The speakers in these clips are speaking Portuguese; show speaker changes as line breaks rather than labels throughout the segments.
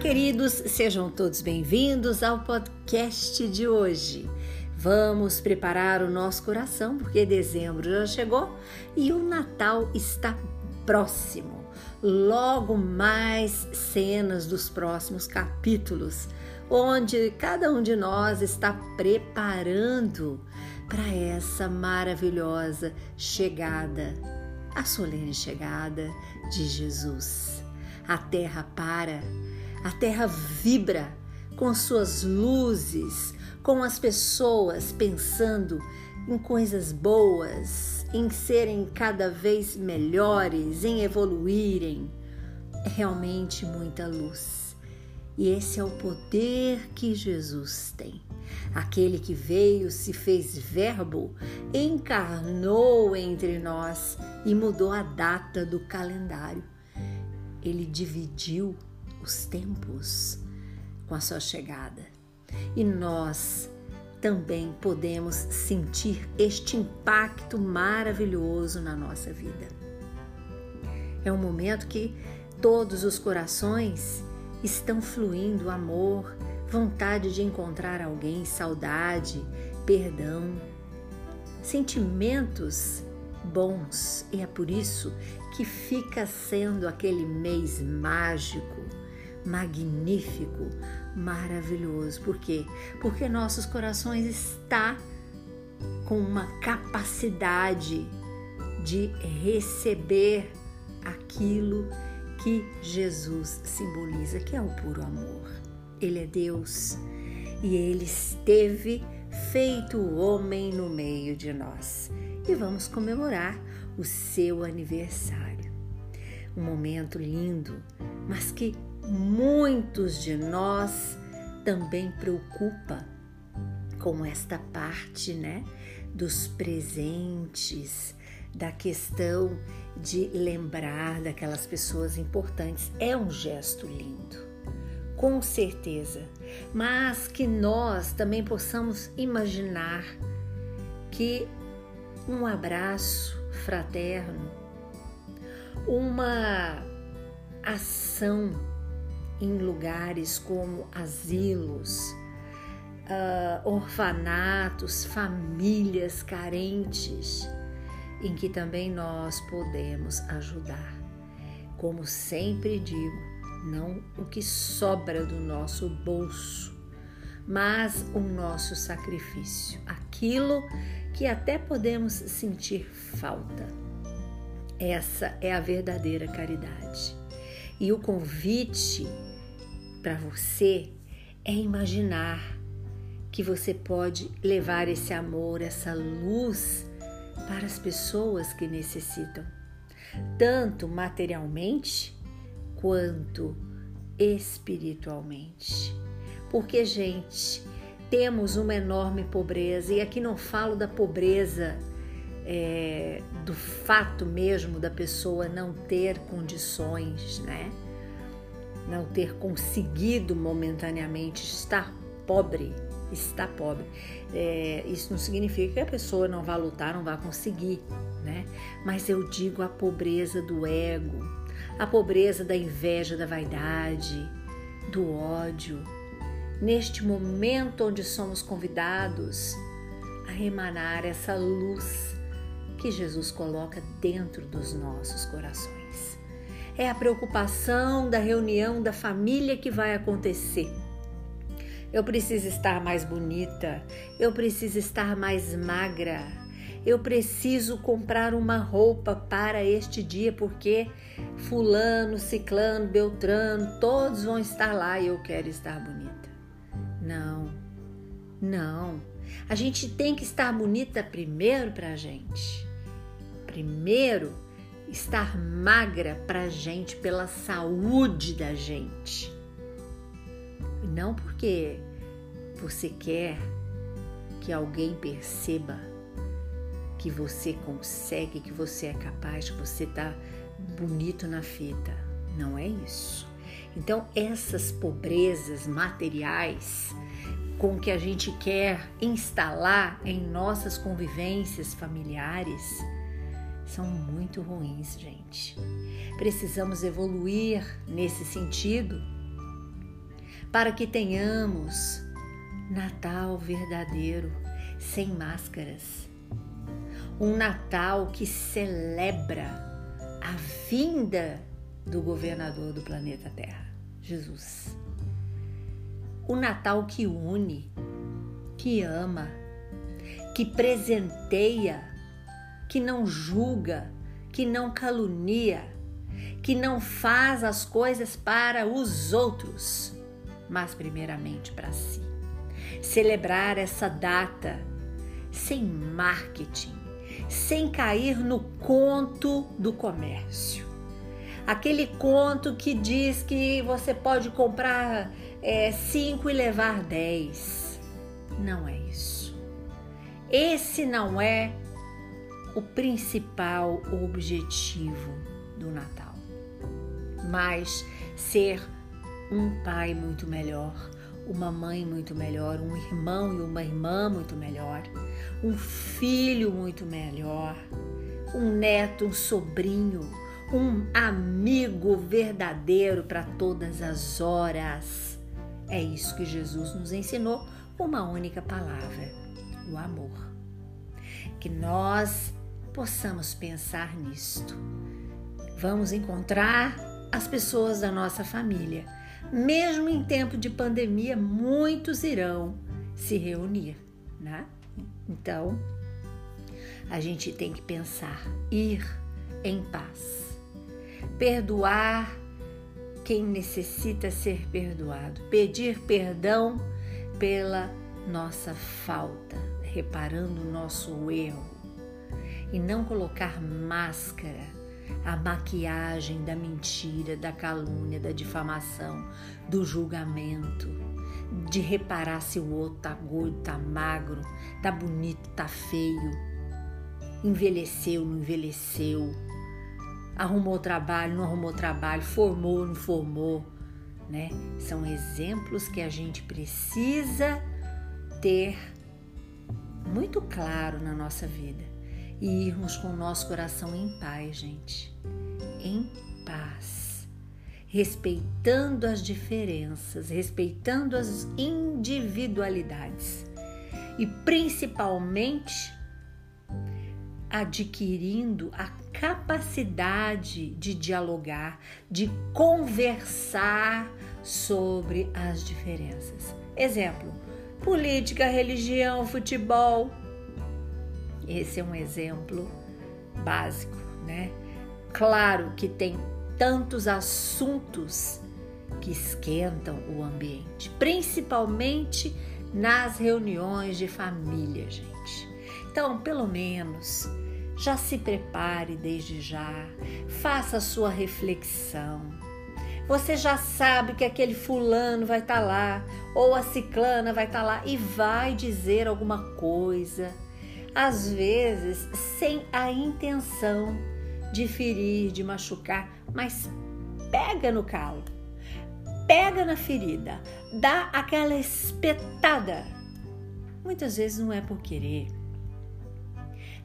Queridos, sejam todos bem-vindos ao podcast de hoje. Vamos preparar o nosso coração porque dezembro já chegou e o Natal está próximo. Logo mais cenas dos próximos capítulos, onde cada um de nós está preparando para essa maravilhosa chegada, a solene chegada de Jesus. A terra para a terra vibra com suas luzes, com as pessoas pensando em coisas boas, em serem cada vez melhores, em evoluírem. É realmente muita luz. E esse é o poder que Jesus tem. Aquele que veio, se fez Verbo, encarnou entre nós e mudou a data do calendário. Ele dividiu os tempos com a sua chegada. E nós também podemos sentir este impacto maravilhoso na nossa vida. É um momento que todos os corações estão fluindo amor, vontade de encontrar alguém, saudade, perdão, sentimentos bons. E é por isso que fica sendo aquele mês mágico magnífico, maravilhoso. Por quê? Porque nossos corações está com uma capacidade de receber aquilo que Jesus simboliza, que é o puro amor. Ele é Deus e ele esteve feito homem no meio de nós. E vamos comemorar o seu aniversário. Um momento lindo, mas que muitos de nós também preocupa com esta parte, né, dos presentes, da questão de lembrar daquelas pessoas importantes. É um gesto lindo, com certeza, mas que nós também possamos imaginar que um abraço fraterno, uma ação em lugares como asilos, uh, orfanatos, famílias carentes, em que também nós podemos ajudar. Como sempre digo, não o que sobra do nosso bolso, mas o nosso sacrifício, aquilo que até podemos sentir falta. Essa é a verdadeira caridade. E o convite para você é imaginar que você pode levar esse amor, essa luz para as pessoas que necessitam, tanto materialmente quanto espiritualmente. Porque, gente, temos uma enorme pobreza, e aqui não falo da pobreza é, do fato mesmo da pessoa não ter condições, né? Não ter conseguido momentaneamente estar pobre, está pobre. É, isso não significa que a pessoa não vá lutar, não vá conseguir, né? Mas eu digo a pobreza do ego, a pobreza da inveja, da vaidade, do ódio. Neste momento onde somos convidados a emanar essa luz que Jesus coloca dentro dos nossos corações é a preocupação da reunião da família que vai acontecer. Eu preciso estar mais bonita, eu preciso estar mais magra, eu preciso comprar uma roupa para este dia porque Fulano, Ciclano, Beltrano, todos vão estar lá e eu quero estar bonita. Não, não. A gente tem que estar bonita primeiro para a gente. Primeiro estar magra para a gente, pela saúde da gente. Não porque você quer que alguém perceba que você consegue, que você é capaz, que você tá bonito na fita. Não é isso. Então, essas pobrezas materiais com que a gente quer instalar em nossas convivências familiares, são muito ruins, gente. Precisamos evoluir nesse sentido para que tenhamos Natal verdadeiro, sem máscaras. Um Natal que celebra a vinda do governador do planeta Terra, Jesus. O Natal que une, que ama, que presenteia, que não julga, que não calunia, que não faz as coisas para os outros, mas primeiramente para si. Celebrar essa data sem marketing, sem cair no conto do comércio. Aquele conto que diz que você pode comprar é, cinco e levar dez. Não é isso. Esse não é o principal objetivo do Natal, mas ser um pai muito melhor, uma mãe muito melhor, um irmão e uma irmã muito melhor, um filho muito melhor, um neto, um sobrinho, um amigo verdadeiro para todas as horas. É isso que Jesus nos ensinou com uma única palavra: o amor. Que nós possamos pensar nisto. Vamos encontrar as pessoas da nossa família mesmo em tempo de pandemia, muitos irão se reunir, né? Então, a gente tem que pensar, ir em paz, perdoar quem necessita ser perdoado, pedir perdão pela nossa falta, reparando o nosso erro e não colocar máscara a maquiagem da mentira, da calúnia, da difamação, do julgamento, de reparar se o outro tá gordo, tá magro, tá bonito, tá feio, envelheceu, não envelheceu, arrumou trabalho, não arrumou trabalho, formou, não formou, né? São exemplos que a gente precisa ter muito claro na nossa vida e irmos com o nosso coração em paz, gente. Em paz. Respeitando as diferenças, respeitando as individualidades e principalmente adquirindo a capacidade de dialogar, de conversar sobre as diferenças. Exemplo: política, religião, futebol, esse é um exemplo básico, né? Claro que tem tantos assuntos que esquentam o ambiente, principalmente nas reuniões de família, gente. Então, pelo menos, já se prepare desde já, faça a sua reflexão. Você já sabe que aquele fulano vai estar tá lá, ou a ciclana vai estar tá lá e vai dizer alguma coisa às vezes sem a intenção de ferir, de machucar, mas pega no calo, pega na ferida, dá aquela espetada. Muitas vezes não é por querer.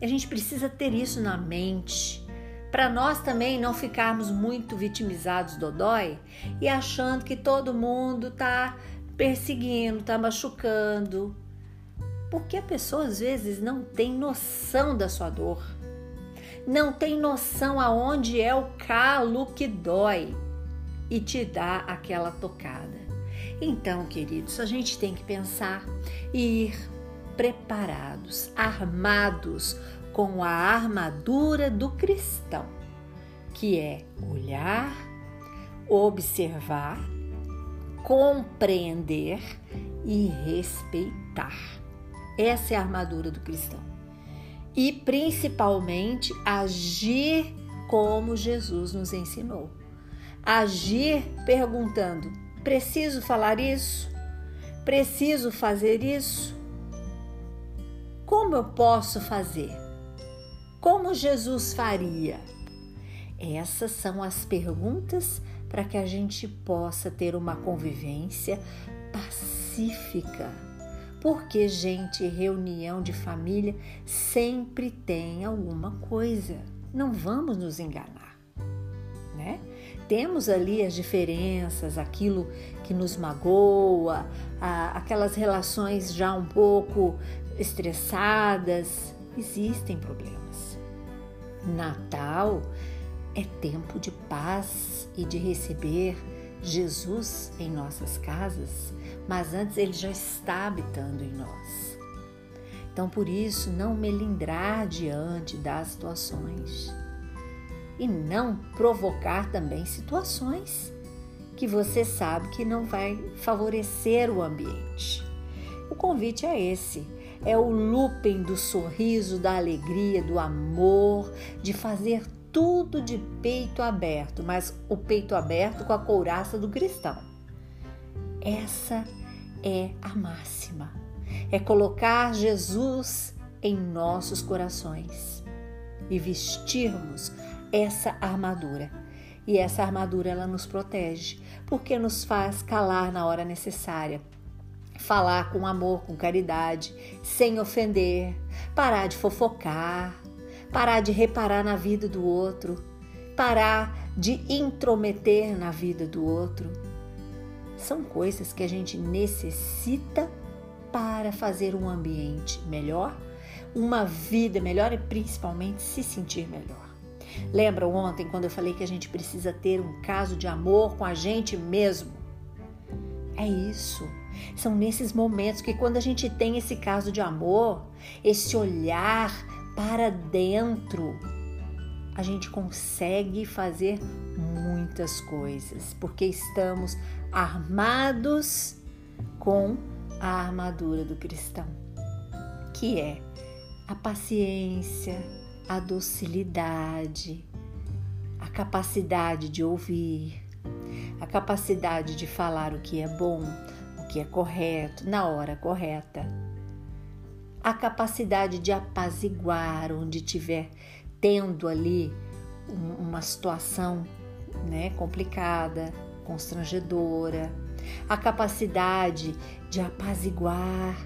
A gente precisa ter isso na mente para nós também não ficarmos muito vitimizados do dói e achando que todo mundo tá perseguindo, tá machucando, porque a pessoa às vezes não tem noção da sua dor, não tem noção aonde é o calo que dói e te dá aquela tocada. Então, queridos, a gente tem que pensar e ir preparados, armados com a armadura do cristão, que é olhar, observar, compreender e respeitar. Essa é a armadura do cristão. E principalmente agir como Jesus nos ensinou. Agir perguntando: preciso falar isso? Preciso fazer isso? Como eu posso fazer? Como Jesus faria? Essas são as perguntas para que a gente possa ter uma convivência pacífica porque, gente, reunião de família sempre tem alguma coisa. Não vamos nos enganar, né? temos ali as diferenças, aquilo que nos magoa, aquelas relações já um pouco estressadas, existem problemas. Natal é tempo de paz e de receber Jesus em nossas casas, mas antes ele já está habitando em nós. Então, por isso, não melindrar diante das situações e não provocar também situações que você sabe que não vai favorecer o ambiente. O convite é esse: é o looping do sorriso, da alegria, do amor, de fazer tudo de peito aberto, mas o peito aberto com a couraça do cristão. Essa é a máxima. É colocar Jesus em nossos corações e vestirmos essa armadura. E essa armadura ela nos protege, porque nos faz calar na hora necessária, falar com amor, com caridade, sem ofender, parar de fofocar, parar de reparar na vida do outro, parar de intrometer na vida do outro. São coisas que a gente necessita para fazer um ambiente melhor, uma vida melhor e principalmente se sentir melhor. Lembra ontem quando eu falei que a gente precisa ter um caso de amor com a gente mesmo? É isso. São nesses momentos que quando a gente tem esse caso de amor, esse olhar para dentro, a gente consegue fazer muitas coisas, porque estamos armados com a armadura do cristão, que é a paciência, a docilidade, a capacidade de ouvir, a capacidade de falar o que é bom, o que é correto, na hora correta, a capacidade de apaziguar onde tiver tendo ali uma situação né, complicada, constrangedora, a capacidade de apaziguar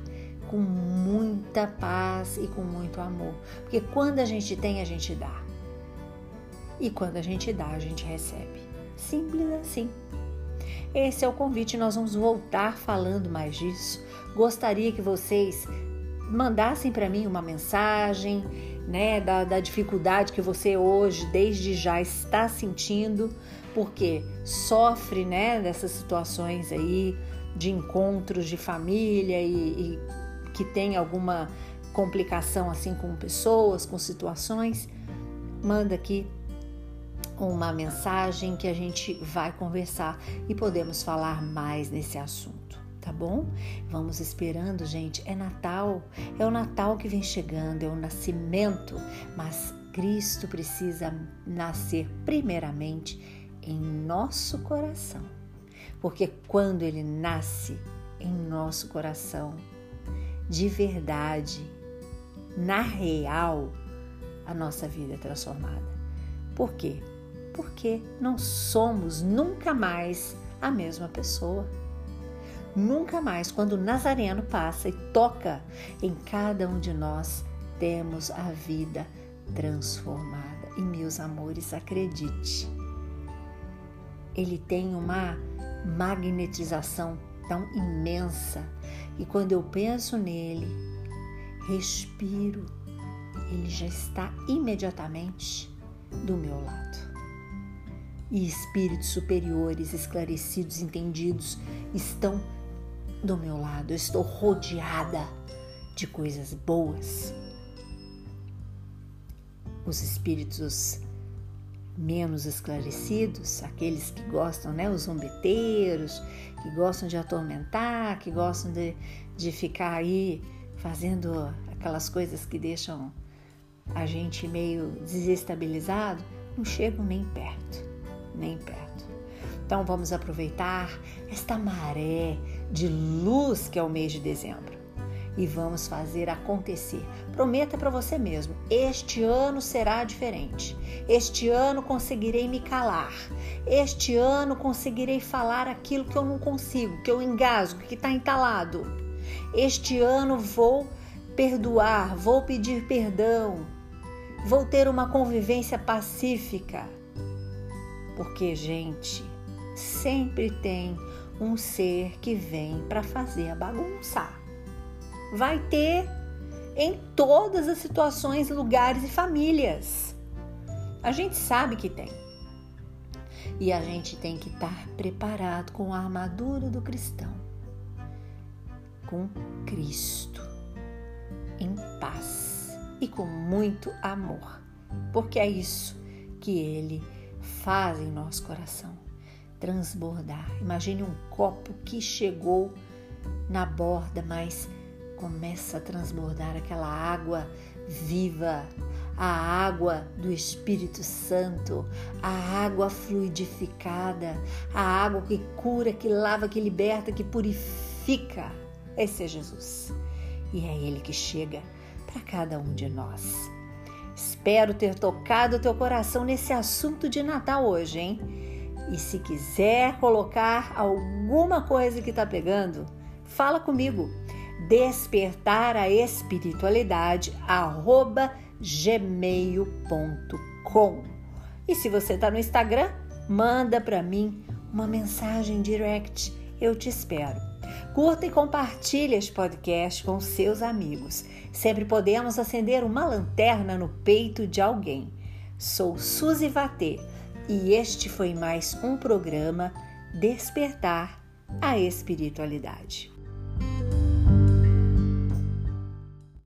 com muita paz e com muito amor. Porque quando a gente tem, a gente dá. E quando a gente dá, a gente recebe. Simples assim. Esse é o convite, nós vamos voltar falando mais disso. Gostaria que vocês mandassem para mim uma mensagem, né, da, da dificuldade que você hoje, desde já, está sentindo, porque sofre, né, dessas situações aí de encontros de família e, e que tem alguma complicação assim com pessoas, com situações, manda aqui uma mensagem que a gente vai conversar e podemos falar mais nesse assunto, tá bom? Vamos esperando, gente. É Natal, é o Natal que vem chegando, é o nascimento, mas Cristo precisa nascer primeiramente em nosso coração. Porque quando ele nasce em nosso coração, de verdade, na real, a nossa vida é transformada. Por quê? Porque não somos nunca mais a mesma pessoa. Nunca mais, quando o Nazareno passa e toca em cada um de nós, temos a vida transformada. E meus amores, acredite, ele tem uma magnetização tão imensa e quando eu penso nele, respiro, ele já está imediatamente do meu lado. E espíritos superiores, esclarecidos, entendidos, estão do meu lado. Estou rodeada de coisas boas. Os espíritos menos esclarecidos, aqueles que gostam, né, os zombeteiros, que gostam de atormentar, que gostam de, de ficar aí fazendo aquelas coisas que deixam a gente meio desestabilizado, não chegam nem perto, nem perto. Então vamos aproveitar esta maré de luz que é o mês de dezembro e vamos fazer acontecer. Prometa para você mesmo: este ano será diferente. Este ano conseguirei me calar. Este ano conseguirei falar aquilo que eu não consigo, que eu engasgo, que está entalado. Este ano vou perdoar, vou pedir perdão, vou ter uma convivência pacífica. Porque, gente, sempre tem um ser que vem para fazer a bagunça. Vai ter em todas as situações, lugares e famílias. A gente sabe que tem. E a gente tem que estar preparado com a armadura do cristão, com Cristo, em paz e com muito amor, porque é isso que Ele faz em nosso coração transbordar. Imagine um copo que chegou na borda, mas começa a transbordar aquela água viva, a água do Espírito Santo, a água fluidificada, a água que cura, que lava, que liberta, que purifica. Esse é Jesus. E é Ele que chega para cada um de nós. Espero ter tocado o teu coração nesse assunto de Natal hoje, hein? E se quiser colocar alguma coisa que está pegando, fala comigo. Despertar a espiritualidade arroba gmail.com. E se você está no Instagram, manda para mim uma mensagem direct. Eu te espero. Curta e compartilhe este podcast com seus amigos. Sempre podemos acender uma lanterna no peito de alguém. Sou Suzy Vatê e este foi mais um programa Despertar a Espiritualidade.